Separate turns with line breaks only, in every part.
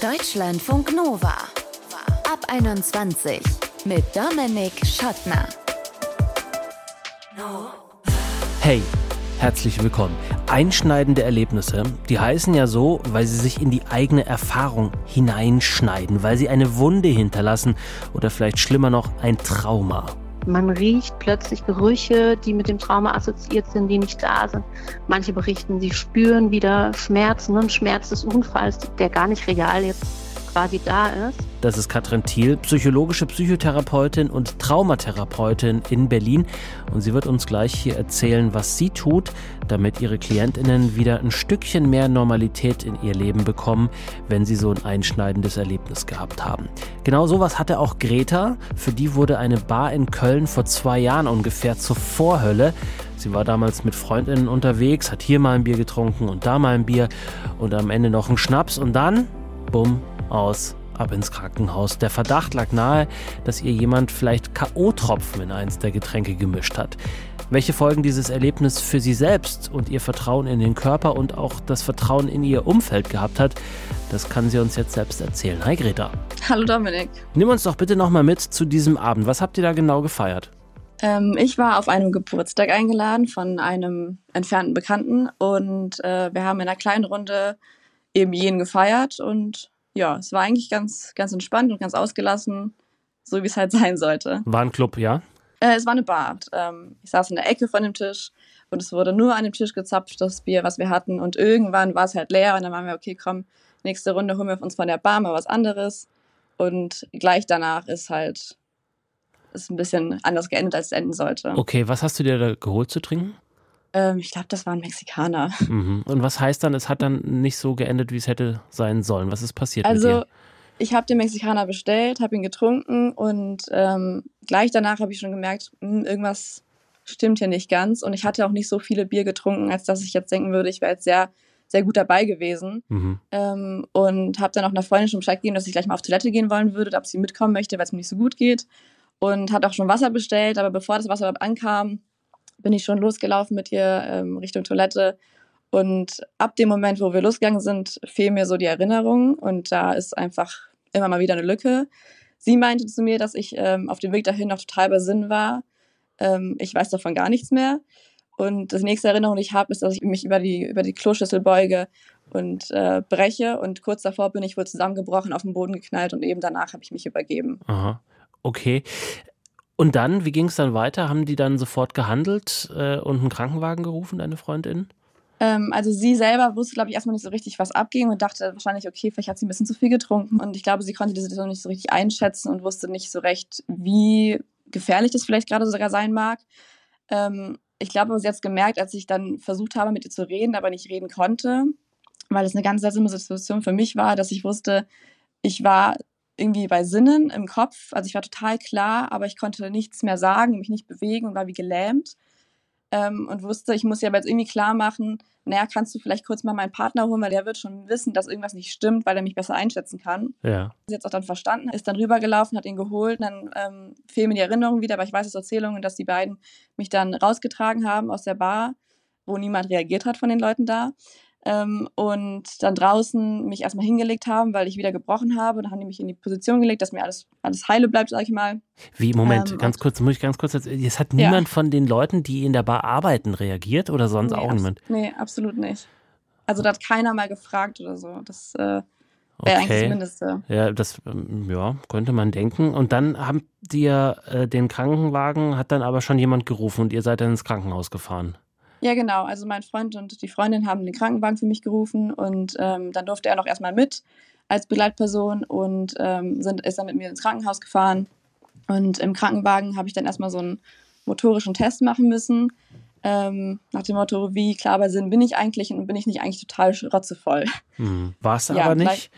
Deutschlandfunk Nova. Ab 21 mit Dominik Schottner.
Hey, herzlich willkommen. Einschneidende Erlebnisse, die heißen ja so, weil sie sich in die eigene Erfahrung hineinschneiden, weil sie eine Wunde hinterlassen oder vielleicht schlimmer noch ein Trauma.
Man riecht plötzlich Gerüche, die mit dem Trauma assoziiert sind, die nicht da sind. Manche berichten, sie spüren wieder Schmerzen und Schmerz des Unfalls, der gar nicht real jetzt quasi da ist.
Das ist Katrin Thiel, psychologische Psychotherapeutin und Traumatherapeutin in Berlin. Und sie wird uns gleich hier erzählen, was sie tut, damit ihre Klientinnen wieder ein Stückchen mehr Normalität in ihr Leben bekommen, wenn sie so ein einschneidendes Erlebnis gehabt haben. Genau sowas hatte auch Greta. Für die wurde eine Bar in Köln vor zwei Jahren ungefähr zur Vorhölle. Sie war damals mit Freundinnen unterwegs, hat hier mal ein Bier getrunken und da mal ein Bier und am Ende noch einen Schnaps und dann, bumm, aus, ab ins Krankenhaus. Der Verdacht lag nahe, dass ihr jemand vielleicht K.O.-Tropfen in eins der Getränke gemischt hat. Welche Folgen dieses Erlebnis für sie selbst und ihr Vertrauen in den Körper und auch das Vertrauen in ihr Umfeld gehabt hat, das kann sie uns jetzt selbst erzählen. Hi Greta.
Hallo Dominik.
Nimm uns doch bitte nochmal mit zu diesem Abend. Was habt ihr da genau gefeiert?
Ähm, ich war auf einem Geburtstag eingeladen von einem entfernten Bekannten und äh, wir haben in einer kleinen Runde eben jenen gefeiert und ja, es war eigentlich ganz, ganz entspannt und ganz ausgelassen, so wie es halt sein sollte.
War ein Club, ja?
Äh, es war eine Bar. Ähm, ich saß in der Ecke von dem Tisch und es wurde nur an dem Tisch gezapft, das Bier, was wir hatten. Und irgendwann war es halt leer und dann waren wir, okay, komm, nächste Runde holen wir uns von der Bar mal was anderes. Und gleich danach ist halt ist ein bisschen anders geendet, als es enden sollte.
Okay, was hast du dir da geholt zu trinken?
Ähm, ich glaube, das waren Mexikaner.
Mhm. Und was heißt dann, es hat dann nicht so geendet, wie es hätte sein sollen? Was ist passiert
also,
mit dir?
ich habe den Mexikaner bestellt, habe ihn getrunken und ähm, gleich danach habe ich schon gemerkt, mh, hm, irgendwas stimmt hier nicht ganz. Und ich hatte auch nicht so viele Bier getrunken, als dass ich jetzt denken würde, ich wäre jetzt sehr, sehr gut dabei gewesen.
Mhm.
Ähm, und habe dann auch einer Freundin schon Bescheid gegeben, dass ich gleich mal auf Toilette gehen wollen würde, ob sie mitkommen möchte, weil es mir nicht so gut geht. Und hat auch schon Wasser bestellt, aber bevor das Wasser überhaupt ankam, bin ich schon losgelaufen mit ihr ähm, Richtung Toilette. Und ab dem Moment, wo wir losgegangen sind, fehlen mir so die Erinnerungen und da ist einfach immer mal wieder eine Lücke. Sie meinte zu mir, dass ich ähm, auf dem Weg dahin noch total bei Sinn war. Ähm, ich weiß davon gar nichts mehr. Und das nächste Erinnerung, die ich habe, ist, dass ich mich über die, über die Kloschüssel beuge und äh, breche. Und kurz davor bin ich wohl zusammengebrochen, auf den Boden geknallt und eben danach habe ich mich übergeben.
Aha. Okay. Und dann, wie ging es dann weiter? Haben die dann sofort gehandelt äh, und einen Krankenwagen gerufen, deine Freundin?
Ähm, also sie selber wusste, glaube ich, erstmal nicht so richtig, was abging und dachte wahrscheinlich, okay, vielleicht hat sie ein bisschen zu viel getrunken. Und ich glaube, sie konnte die Situation nicht so richtig einschätzen und wusste nicht so recht, wie gefährlich das vielleicht gerade sogar sein mag. Ähm, ich glaube, sie hat es gemerkt, als ich dann versucht habe, mit ihr zu reden, aber nicht reden konnte, weil es eine ganz seltsame Situation für mich war, dass ich wusste, ich war irgendwie bei Sinnen im Kopf. Also ich war total klar, aber ich konnte nichts mehr sagen, mich nicht bewegen und war wie gelähmt. Ähm, und wusste, ich muss ja aber jetzt irgendwie klar machen, naja, kannst du vielleicht kurz mal meinen Partner holen, weil der wird schon wissen, dass irgendwas nicht stimmt, weil er mich besser einschätzen kann.
Ja.
Hat es auch dann verstanden, ist dann rübergelaufen, hat ihn geholt, dann ähm, fehlen mir die Erinnerungen wieder, aber ich weiß aus Erzählungen, dass die beiden mich dann rausgetragen haben aus der Bar, wo niemand reagiert hat von den Leuten da. Ähm, und dann draußen mich erstmal hingelegt haben, weil ich wieder gebrochen habe. Dann haben die mich in die Position gelegt, dass mir alles, alles heile bleibt, sag ich mal.
Wie, Moment, ähm, ganz kurz, muss ich ganz kurz, es hat niemand ja. von den Leuten, die in der Bar arbeiten, reagiert oder sonst nee, auch niemand?
Nee, absolut nicht. Also da hat keiner mal gefragt oder so. Das äh, wäre okay. eigentlich das Mindeste.
Ja, das ähm, ja, könnte man denken. Und dann die ja äh, den Krankenwagen, hat dann aber schon jemand gerufen und ihr seid dann ins Krankenhaus gefahren.
Ja, genau. Also mein Freund und die Freundin haben den Krankenwagen für mich gerufen und ähm, dann durfte er noch erstmal mit als Begleitperson und ähm, sind, ist dann mit mir ins Krankenhaus gefahren. Und im Krankenwagen habe ich dann erstmal so einen motorischen Test machen müssen. Ähm, nach dem Motto, wie klar bei Sinn bin ich eigentlich und bin ich nicht eigentlich total rotzevoll.
Hm. War es ja, aber nicht?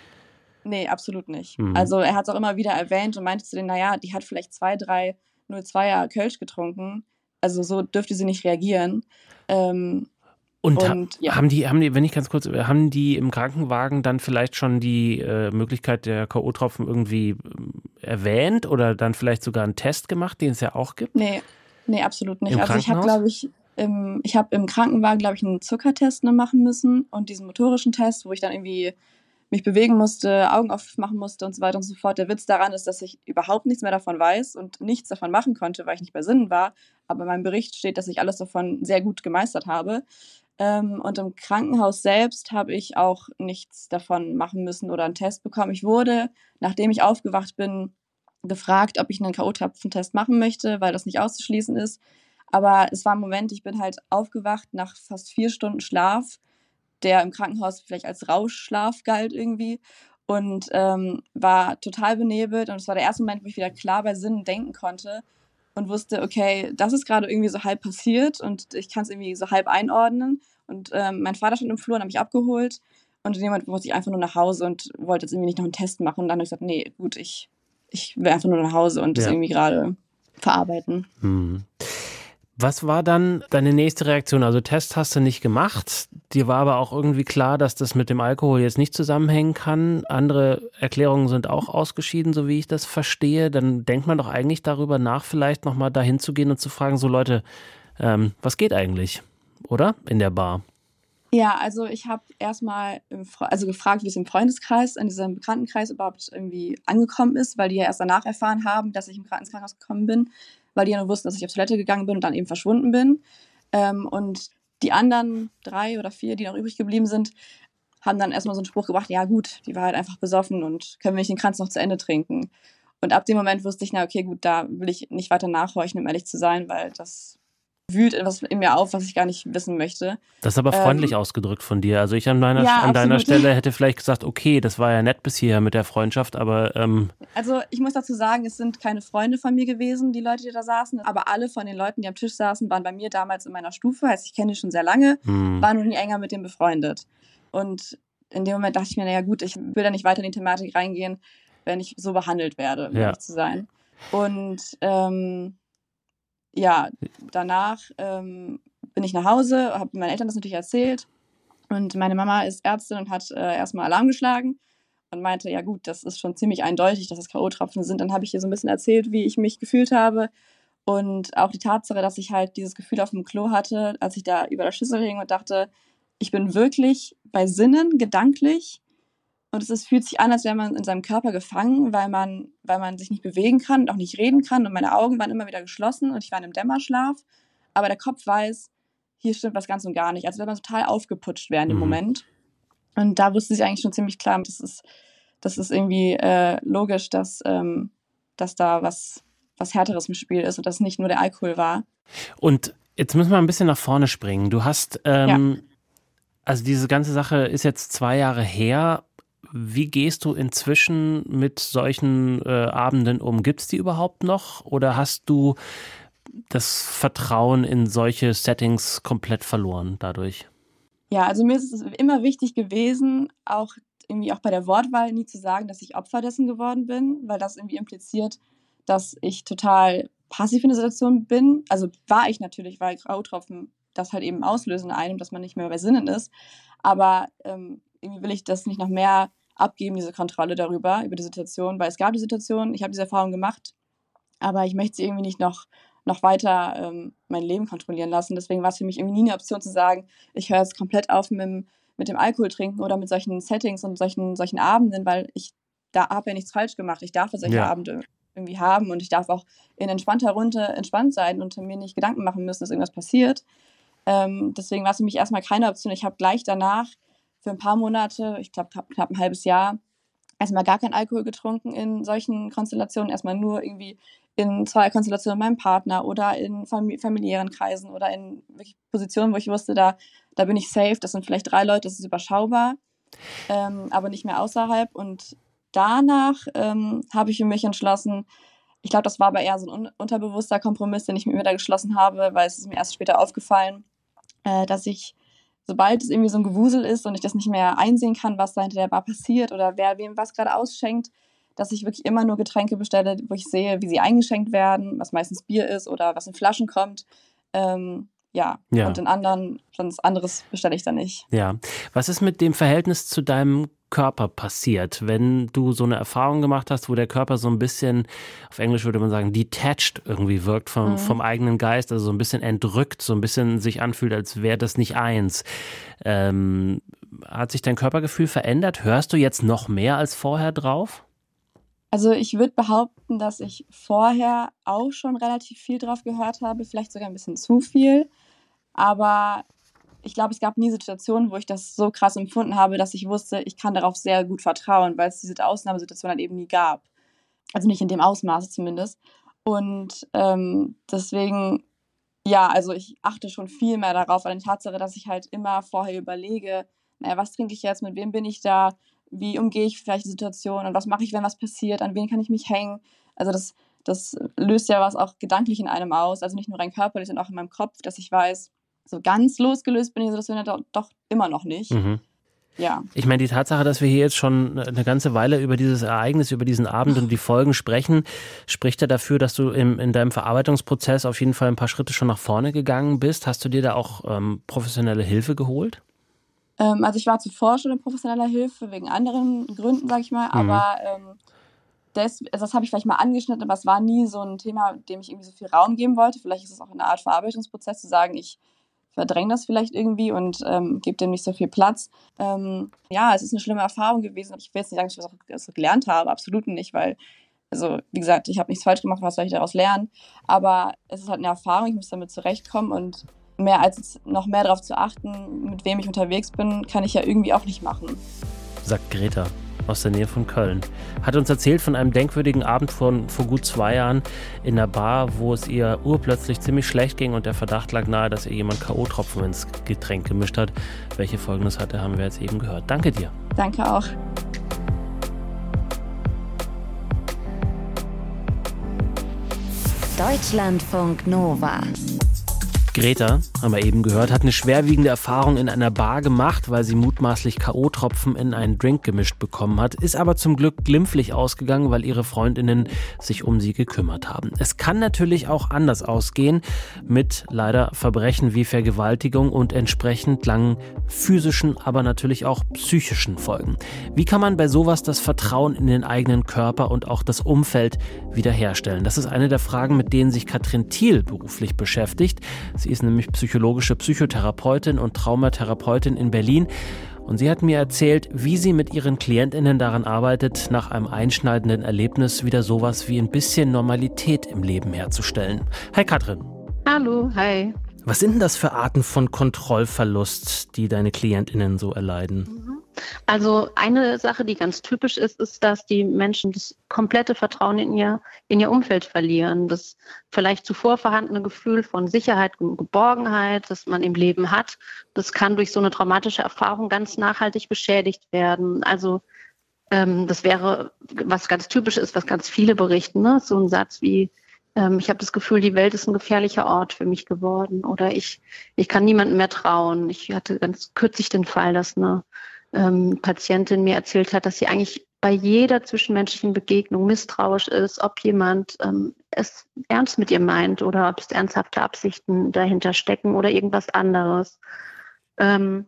Nee, absolut nicht. Hm. Also er hat es auch immer wieder erwähnt und meinte zu denen, naja, die hat vielleicht zwei, drei 02er Kölsch getrunken. Also so dürfte sie nicht reagieren. Ähm,
und, und ja. haben die, haben die, wenn ich ganz kurz, haben die im Krankenwagen dann vielleicht schon die äh, Möglichkeit der K.O.-Tropfen irgendwie äh, erwähnt oder dann vielleicht sogar einen Test gemacht, den es ja auch gibt?
Nee, nee, absolut nicht. Im also ich habe, glaube ich, im, ich habe im Krankenwagen, glaube ich, einen Zuckertest machen müssen und diesen motorischen Test, wo ich dann irgendwie mich bewegen musste, Augen aufmachen musste und so weiter und so fort. Der Witz daran ist, dass ich überhaupt nichts mehr davon weiß und nichts davon machen konnte, weil ich nicht bei Sinnen war. Aber in meinem Bericht steht, dass ich alles davon sehr gut gemeistert habe. Ähm, und im Krankenhaus selbst habe ich auch nichts davon machen müssen oder einen Test bekommen. Ich wurde, nachdem ich aufgewacht bin, gefragt, ob ich einen K.O.-Tropfentest machen möchte, weil das nicht auszuschließen ist. Aber es war ein Moment, ich bin halt aufgewacht nach fast vier Stunden Schlaf der im Krankenhaus vielleicht als Rauschschlaf galt irgendwie und ähm, war total benebelt. Und es war der erste Moment, wo ich wieder klar bei Sinnen denken konnte und wusste, okay, das ist gerade irgendwie so halb passiert und ich kann es irgendwie so halb einordnen. Und ähm, mein Vater stand im Flur und hat mich abgeholt. Und in dem Moment wollte ich einfach nur nach Hause und wollte jetzt irgendwie nicht noch einen Test machen. Und dann habe ich gesagt, nee, gut, ich, ich will einfach nur nach Hause und ja. das irgendwie gerade verarbeiten. Hm.
Was war dann deine nächste Reaktion? Also Test hast du nicht gemacht. Dir war aber auch irgendwie klar, dass das mit dem Alkohol jetzt nicht zusammenhängen kann. Andere Erklärungen sind auch ausgeschieden, so wie ich das verstehe. Dann denkt man doch eigentlich darüber nach, vielleicht nochmal dahin zu gehen und zu fragen, so Leute, ähm, was geht eigentlich? Oder? In der Bar.
Ja, also ich habe erstmal also gefragt, wie es im Freundeskreis, in diesem Bekanntenkreis überhaupt irgendwie angekommen ist, weil die ja erst danach erfahren haben, dass ich im Krankenhaus gekommen bin weil die ja nur wussten, dass ich auf Toilette gegangen bin und dann eben verschwunden bin. Ähm, und die anderen drei oder vier, die noch übrig geblieben sind, haben dann erstmal so einen Spruch gebracht, ja gut, die war halt einfach besoffen und können wir nicht den Kranz noch zu Ende trinken. Und ab dem Moment wusste ich, na okay, gut, da will ich nicht weiter nachhorchen, um ehrlich zu sein, weil das wühlt etwas in mir auf, was ich gar nicht wissen möchte.
Das ist aber freundlich ähm, ausgedrückt von dir. Also ich an, meiner, ja, an deiner Stelle hätte vielleicht gesagt, okay, das war ja nett bis hierher mit der Freundschaft, aber... Ähm
also ich muss dazu sagen, es sind keine Freunde von mir gewesen, die Leute, die da saßen, aber alle von den Leuten, die am Tisch saßen, waren bei mir damals in meiner Stufe, heißt ich kenne die schon sehr lange, hm. waren noch nie enger mit dem befreundet. Und in dem Moment dachte ich mir, naja gut, ich will da nicht weiter in die Thematik reingehen, wenn ich so behandelt werde, um ja. ehrlich zu sein. Und ähm, ja, danach ähm, bin ich nach Hause, habe meinen Eltern das natürlich erzählt. Und meine Mama ist Ärztin und hat äh, erstmal Alarm geschlagen und meinte, ja gut, das ist schon ziemlich eindeutig, dass es K.O.-Tropfen sind. Dann habe ich ihr so ein bisschen erzählt, wie ich mich gefühlt habe. Und auch die Tatsache, dass ich halt dieses Gefühl auf dem Klo hatte, als ich da über der Schüssel hing und dachte, ich bin wirklich bei Sinnen, gedanklich und es ist, fühlt sich an, als wäre man in seinem Körper gefangen, weil man, weil man sich nicht bewegen kann und auch nicht reden kann. Und meine Augen waren immer wieder geschlossen und ich war in einem Dämmerschlaf. Aber der Kopf weiß, hier stimmt was ganz und gar nicht. Also wenn man total aufgeputscht wäre in dem mhm. Moment. Und da wusste ich eigentlich schon ziemlich klar, das ist, das ist irgendwie äh, logisch, dass, ähm, dass da was, was Härteres im Spiel ist und dass nicht nur der Alkohol war.
Und jetzt müssen wir ein bisschen nach vorne springen. Du hast, ähm, ja. also diese ganze Sache ist jetzt zwei Jahre her wie gehst du inzwischen mit solchen äh, Abenden um? Gibt es die überhaupt noch oder hast du das Vertrauen in solche Settings komplett verloren dadurch?
Ja, also mir ist es immer wichtig gewesen, auch irgendwie auch bei der Wortwahl nie zu sagen, dass ich Opfer dessen geworden bin, weil das irgendwie impliziert, dass ich total passiv in der Situation bin. Also war ich natürlich, weil Grautropfen das halt eben auslösen in einem, dass man nicht mehr bei Sinnen ist. Aber ähm, irgendwie will ich das nicht noch mehr abgeben, diese Kontrolle darüber, über die Situation, weil es gab die Situation, ich habe diese Erfahrung gemacht, aber ich möchte sie irgendwie nicht noch, noch weiter ähm, mein Leben kontrollieren lassen. Deswegen war es für mich irgendwie nie eine Option zu sagen, ich höre jetzt komplett auf mit dem, mit dem Alkohol trinken oder mit solchen Settings und solchen, solchen Abenden, weil ich da habe ja nichts falsch gemacht. Ich darf solche ja. Abende irgendwie haben und ich darf auch in entspannter Runde entspannt sein und mir nicht Gedanken machen müssen, dass irgendwas passiert. Ähm, deswegen war es für mich erstmal keine Option. Ich habe gleich danach für ein paar Monate, ich glaube knapp ein halbes Jahr, erstmal gar kein Alkohol getrunken in solchen Konstellationen, erstmal nur irgendwie in zwei Konstellationen mit meinem Partner oder in familiären Kreisen oder in Positionen, wo ich wusste, da, da bin ich safe, das sind vielleicht drei Leute, das ist überschaubar, ähm, aber nicht mehr außerhalb. Und danach ähm, habe ich mich entschlossen, ich glaube, das war aber eher so ein un unterbewusster Kompromiss, den ich mit mir da geschlossen habe, weil es ist mir erst später aufgefallen, äh, dass ich sobald es irgendwie so ein Gewusel ist und ich das nicht mehr einsehen kann, was da hinter der Bar passiert oder wer wem was gerade ausschenkt, dass ich wirklich immer nur Getränke bestelle, wo ich sehe, wie sie eingeschenkt werden, was meistens Bier ist oder was in Flaschen kommt. Ähm, ja.
Ja.
Und den anderen, sonst anderes bestelle ich dann nicht.
Ja. Was ist mit dem Verhältnis zu deinem Körper passiert, wenn du so eine Erfahrung gemacht hast, wo der Körper so ein bisschen, auf Englisch würde man sagen, detached irgendwie wirkt vom,
Mhm.
vom eigenen Geist, also so ein bisschen entrückt, so ein bisschen sich anfühlt, als wäre das nicht eins. Ähm, hat sich dein Körpergefühl verändert? Hörst du jetzt noch mehr als vorher drauf?
Also ich würde behaupten, dass ich vorher auch schon relativ viel drauf gehört habe, vielleicht sogar ein bisschen zu viel. Aber ich glaube, es gab nie Situationen, wo ich das so krass empfunden habe, dass ich wusste, ich kann darauf sehr gut vertrauen, weil es diese Ausnahmesituation halt eben nie gab. Also nicht in dem Ausmaße zumindest. Und ähm, deswegen, ja, also ich achte schon viel mehr darauf, an die Tatsache, dass ich halt immer vorher überlege, naja, was trinke ich jetzt, mit wem bin ich da, wie umgehe ich vielleicht die Situation und was mache ich, wenn was passiert, an wen kann ich mich hängen. Also das, das löst ja was auch gedanklich in einem aus, also nicht nur rein körperlich, sondern auch in meinem Kopf, dass ich weiß, so ganz losgelöst bin ich so, das doch, doch immer noch nicht.
Mhm.
Ja.
Ich meine, die Tatsache, dass wir hier jetzt schon eine ganze Weile über dieses Ereignis, über diesen Abend und die Folgen sprechen, spricht ja dafür, dass du im, in deinem Verarbeitungsprozess auf jeden Fall ein paar Schritte schon nach vorne gegangen bist. Hast du dir da auch ähm, professionelle Hilfe geholt?
Ähm, also ich war zuvor schon in professioneller Hilfe, wegen anderen Gründen, sag ich mal,
Mhm.
aber ähm, das, also das habe ich vielleicht mal angeschnitten, aber es war nie so ein Thema, dem ich irgendwie so viel Raum geben wollte. Vielleicht ist es auch eine Art Verarbeitungsprozess, zu sagen, ich verdränge das vielleicht irgendwie und ähm, gebe dem nicht so viel Platz. Ähm, ja, es ist eine schlimme Erfahrung gewesen. Ich will jetzt nicht sagen, dass ich was auch gelernt habe, absolut nicht, weil, also wie gesagt, ich habe nichts falsch gemacht, was soll ich daraus lernen? Aber es ist halt eine Erfahrung, ich muss damit zurechtkommen und mehr als noch mehr darauf zu achten, mit wem ich unterwegs bin, kann ich ja irgendwie auch nicht machen.
Sagt Greta aus der Nähe von Köln. Hat uns erzählt von einem denkwürdigen Abend von vor gut zwei Jahren in einer Bar, wo es ihr urplötzlich ziemlich schlecht ging und der Verdacht lag nahe, dass ihr jemand K.O.-Tropfen ins Getränk gemischt hat. Welche Folgen das hatte, haben wir jetzt eben gehört. Danke dir.
Danke auch.
Deutschlandfunk Nova.
Greta, haben wir eben gehört, hat eine schwerwiegende Erfahrung in einer Bar gemacht, weil sie mutmaßlich K.O.-Tropfen in einen Drink gemischt bekommen hat, ist aber zum Glück glimpflich ausgegangen, weil ihre Freundinnen sich um sie gekümmert haben. Es kann natürlich auch anders ausgehen, mit leider Verbrechen wie Vergewaltigung und entsprechend langen physischen, aber natürlich auch psychischen Folgen. Wie kann man bei sowas das Vertrauen in den eigenen Körper und auch das Umfeld wiederherstellen? Das ist eine der Fragen, mit denen sich Katrin Thiel beruflich beschäftigt. Sie ist nämlich psychologische Psychotherapeutin und Traumatherapeutin in Berlin. Und sie hat mir erzählt, wie sie mit ihren Klientinnen daran arbeitet, nach einem einschneidenden Erlebnis wieder sowas wie ein bisschen Normalität im Leben herzustellen. Hi Katrin.
Hallo, hi.
Was sind denn das für Arten von Kontrollverlust, die deine Klientinnen so erleiden?
Also eine Sache, die ganz typisch ist, ist, dass die Menschen das komplette Vertrauen in ihr, in ihr Umfeld verlieren. Das vielleicht zuvor vorhandene Gefühl von Sicherheit und Geborgenheit, das man im Leben hat, das kann durch so eine traumatische Erfahrung ganz nachhaltig beschädigt werden. Also ähm, das wäre, was ganz typisch ist, was ganz viele berichten, ne? so ein Satz wie, ähm, ich habe das Gefühl, die Welt ist ein gefährlicher Ort für mich geworden oder ich, ich kann niemandem mehr trauen. Ich hatte ganz kürzlich den Fall, dass eine ähm, Patientin mir erzählt hat, dass sie eigentlich bei jeder zwischenmenschlichen Begegnung misstrauisch ist, ob jemand ähm, es ernst mit ihr meint oder ob es ernsthafte Absichten dahinter stecken oder irgendwas anderes. Ähm,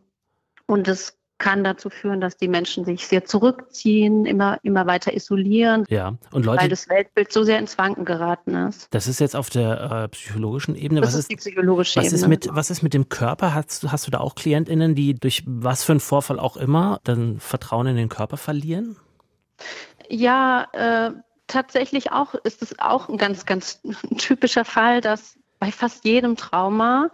und es kann dazu führen, dass die Menschen sich sehr zurückziehen, immer, immer weiter isolieren,
Ja, und Leute,
weil das Weltbild so sehr ins Wanken geraten ist.
das ist jetzt auf der äh, psychologischen Ebene.
Das
was
ist,
ist,
die psychologische
was ist
Ebene.
mit, was ist mit dem Körper? Hast, du- hast du da auch KlientInnen, die durch was für einen Vorfall auch immer dann Vertrauen in den Körper verlieren?
Ja, äh, tatsächlich auch ist es auch ein ganz, ganz typischer Fall, dass bei fast jedem Trauma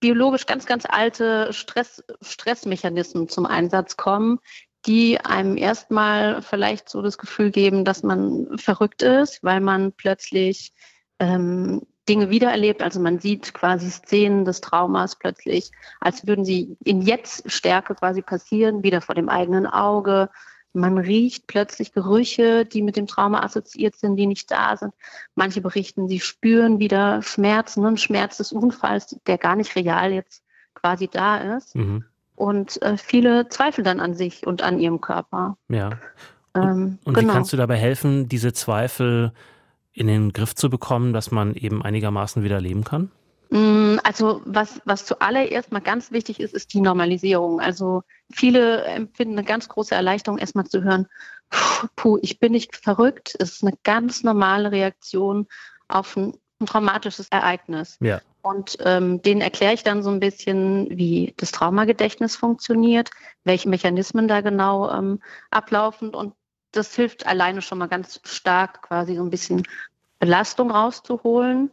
biologisch ganz, ganz alte Stress, Stressmechanismen zum Einsatz kommen, die einem erstmal vielleicht so das Gefühl geben, dass man verrückt ist, weil man plötzlich ähm, Dinge wiedererlebt. Also man sieht quasi Szenen des Traumas plötzlich, als würden sie in Jetzt-Stärke quasi passieren, wieder vor dem eigenen Auge. Man riecht plötzlich Gerüche, die mit dem Trauma assoziiert sind, die nicht da sind. Manche berichten, sie spüren wieder Schmerzen, einen Schmerz des Unfalls, der gar nicht real jetzt quasi da ist.
Mhm.
Und äh, viele zweifeln dann an sich und an ihrem Körper.
Ja.
Ähm,
Und
genau.
wie kannst du dabei helfen, diese Zweifel in den Griff zu bekommen, dass man eben einigermaßen wieder leben kann?
Mm, also was, was zuallererst mal ganz wichtig ist, ist die Normalisierung. Also viele empfinden eine ganz große Erleichterung, erstmal zu hören, puh, ich bin nicht verrückt. Es ist eine ganz normale Reaktion auf ein, ein traumatisches Ereignis.
Ja.
Und ähm, denen erkläre ich dann so ein bisschen, wie das Traumagedächtnis funktioniert, welche Mechanismen da genau ähm, ablaufen. Und das hilft alleine schon mal ganz stark, quasi so ein bisschen Belastung rauszuholen.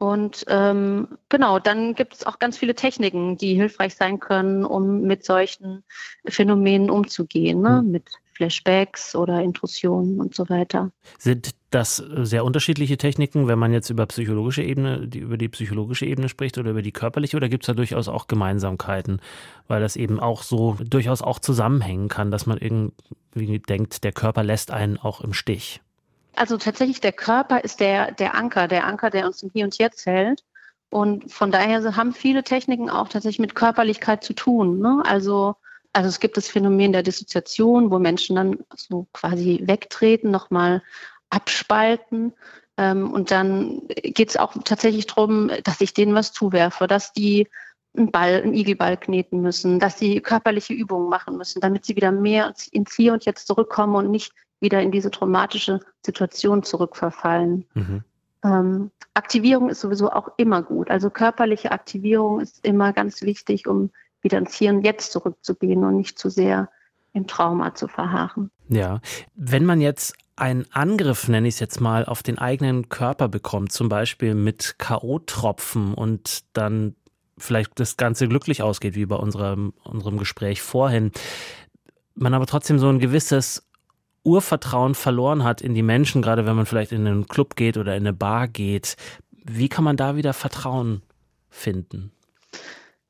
Und ähm, genau, dann gibt es auch ganz viele Techniken, die hilfreich sein können, um mit solchen Phänomenen umzugehen, ne? Mhm. mit Flashbacks oder Intrusionen und so weiter.
Sind das sehr unterschiedliche Techniken, wenn man jetzt über psychologische Ebene, die, über die psychologische Ebene spricht oder über die körperliche, oder gibt es da durchaus auch Gemeinsamkeiten, weil das eben auch so durchaus auch zusammenhängen kann, dass man irgendwie denkt, der Körper lässt einen auch im Stich?
Also tatsächlich, der Körper ist der, der Anker, der Anker, der uns im Hier und Jetzt hält. Und von daher haben viele Techniken auch tatsächlich mit Körperlichkeit zu tun. Ne? Also, also es gibt das Phänomen der Dissoziation, wo Menschen dann so quasi wegtreten, nochmal abspalten. Ähm, und dann geht es auch tatsächlich darum, dass ich denen was zuwerfe, dass die einen Ball, einen Igelball kneten müssen, dass sie körperliche Übungen machen müssen, damit sie wieder mehr ins Hier und Jetzt zurückkommen und nicht wieder in diese traumatische Situation zurückverfallen. Mhm. Ähm, Aktivierung ist sowieso auch immer gut. Also körperliche Aktivierung ist immer ganz wichtig, um wieder ins Hier und Jetzt zurückzugehen und nicht zu sehr im Trauma zu verharren.
Ja, wenn man jetzt einen Angriff, nenne ich es jetzt mal, auf den eigenen Körper bekommt, zum Beispiel mit K.O.-Tropfen und dann vielleicht das Ganze glücklich ausgeht, wie bei unserem, unserem Gespräch vorhin, man aber trotzdem so ein gewisses Urvertrauen verloren hat in die Menschen, gerade wenn man vielleicht in einen Club geht oder in eine Bar geht. Wie kann man da wieder Vertrauen finden?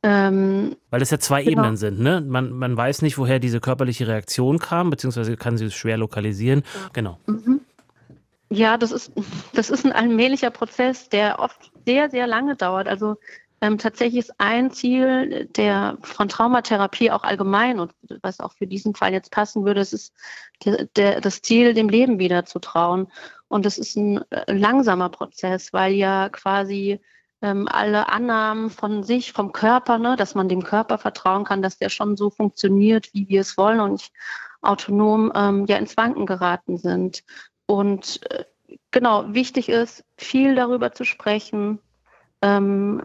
Ähm, Weil es ja zwei genau. Ebenen sind, ne? Man, man weiß nicht, woher diese körperliche Reaktion kam, beziehungsweise kann sie es schwer lokalisieren. Genau. Mhm.
Ja, das ist, das ist ein allmählicher Prozess, der oft sehr, sehr lange dauert. Also ähm, tatsächlich ist ein Ziel der von Traumatherapie auch allgemein und was auch für diesen Fall jetzt passen würde, es ist der, der, das Ziel, dem Leben wieder zu trauen. Und das ist ein äh, langsamer Prozess, weil ja quasi ähm, alle Annahmen von sich, vom Körper, ne, dass man dem Körper vertrauen kann, dass der schon so funktioniert, wie wir es wollen und nicht autonom ähm, ja ins Wanken geraten sind. Und äh, genau, wichtig ist, viel darüber zu sprechen, ähm,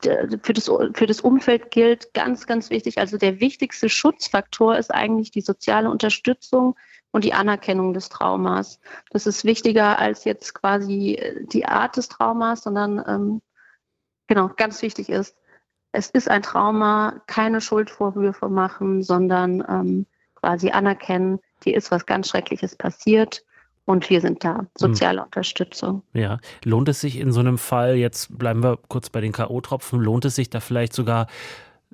für das, für das Umfeld gilt ganz, ganz wichtig. Also der wichtigste Schutzfaktor ist eigentlich die soziale Unterstützung und die Anerkennung des Traumas. Das ist wichtiger als jetzt quasi die Art des Traumas, sondern ähm, genau, ganz wichtig ist, es ist ein Trauma, keine Schuldvorwürfe machen, sondern ähm, quasi anerkennen, hier ist was ganz Schreckliches passiert und wir sind da. Soziale hm. Unterstützung.
Ja. Lohnt es sich in so einem Fall, jetzt bleiben wir kurz bei den K.O.-Tropfen, lohnt es sich da vielleicht sogar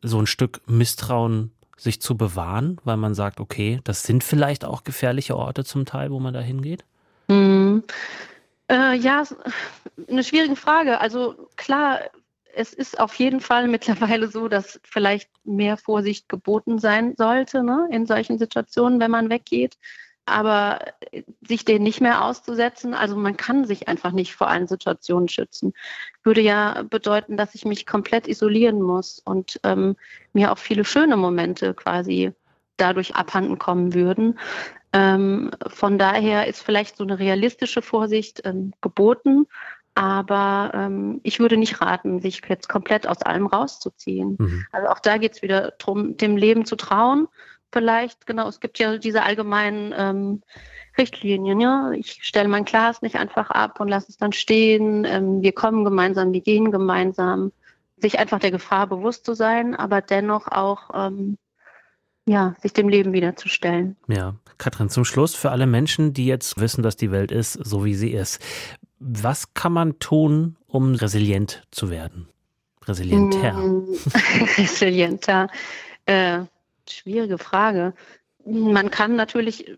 so ein Stück Misstrauen sich zu bewahren, weil man sagt, okay, das sind vielleicht auch gefährliche Orte zum Teil, wo man da hingeht?
Hm. Äh, ja, eine schwierige Frage. Also klar, es ist auf jeden Fall mittlerweile so, dass vielleicht mehr Vorsicht geboten sein sollte ne, in solchen Situationen, wenn man weggeht aber äh, sich den nicht mehr auszusetzen, also man kann sich einfach nicht vor allen Situationen schützen, würde ja bedeuten, dass ich mich komplett isolieren muss und ähm, mir auch viele schöne Momente quasi dadurch abhanden kommen würden. Ähm, von daher ist vielleicht so eine realistische Vorsicht ähm, geboten, aber ähm, ich würde nicht raten, sich jetzt komplett aus allem rauszuziehen. Mhm. Also auch da geht es wieder darum, dem Leben zu trauen vielleicht, genau, es gibt ja diese allgemeinen ähm, Richtlinien, ja. Ich stelle mein Glas nicht einfach ab und lasse es dann stehen. Ähm, wir kommen gemeinsam, wir gehen gemeinsam. Sich einfach der Gefahr bewusst zu sein, aber dennoch auch ähm, ja, sich dem Leben wiederzustellen.
Ja, Katrin, zum Schluss für alle Menschen, die jetzt wissen, dass die Welt ist, so wie sie ist. Was kann man tun, um resilient zu werden? Resilienter.
Resilienter. Äh, schwierige Frage. Man kann natürlich,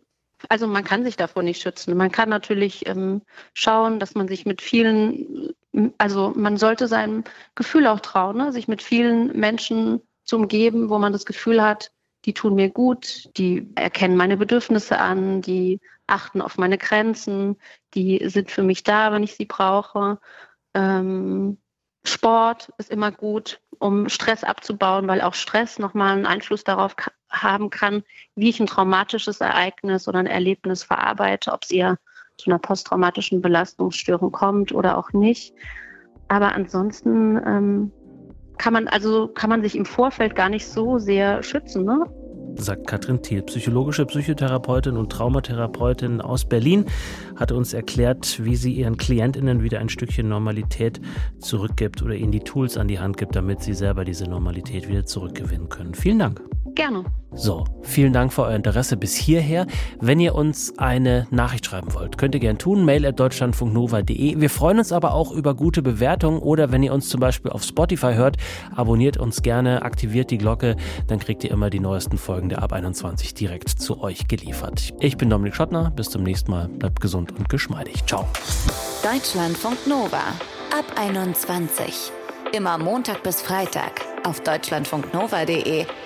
also man kann sich davor nicht schützen. Man kann natürlich ähm, schauen, dass man sich mit vielen, also man sollte seinem Gefühl auch trauen, ne? sich mit vielen Menschen zu umgeben, wo man das Gefühl hat, die tun mir gut, die erkennen meine Bedürfnisse an, die achten auf meine Grenzen, die sind für mich da, wenn ich sie brauche. Ähm, Sport ist immer gut, um Stress abzubauen, weil auch Stress nochmal einen Einfluss darauf haben kann, wie ich ein traumatisches Ereignis oder ein Erlebnis verarbeite, ob es eher zu einer posttraumatischen Belastungsstörung kommt oder auch nicht. Aber ansonsten ähm, kann man also kann man sich im Vorfeld gar nicht so sehr schützen. Ne?
Sagt Katrin Thiel, psychologische Psychotherapeutin und Traumatherapeutin aus Berlin, hat uns erklärt, wie sie ihren KlientInnen wieder ein Stückchen Normalität zurückgibt oder ihnen die Tools an die Hand gibt, damit sie selber diese Normalität wieder zurückgewinnen können. Vielen Dank.
Gerne.
So, vielen Dank für euer Interesse bis hierher. Wenn ihr uns eine Nachricht schreiben wollt, könnt ihr gerne tun. Mail at deutschlandfunknova.de. Wir freuen uns aber auch über gute Bewertungen oder wenn ihr uns zum Beispiel auf Spotify hört, abonniert uns gerne, aktiviert die Glocke, dann kriegt ihr immer die neuesten Folgen der Ab 21 direkt zu euch geliefert. Ich bin Dominik Schottner. Bis zum nächsten Mal. Bleibt gesund und geschmeidig. Ciao.
Deutschlandfunk Nova. Ab 21. Immer Montag bis Freitag auf deutschlandfunknova.de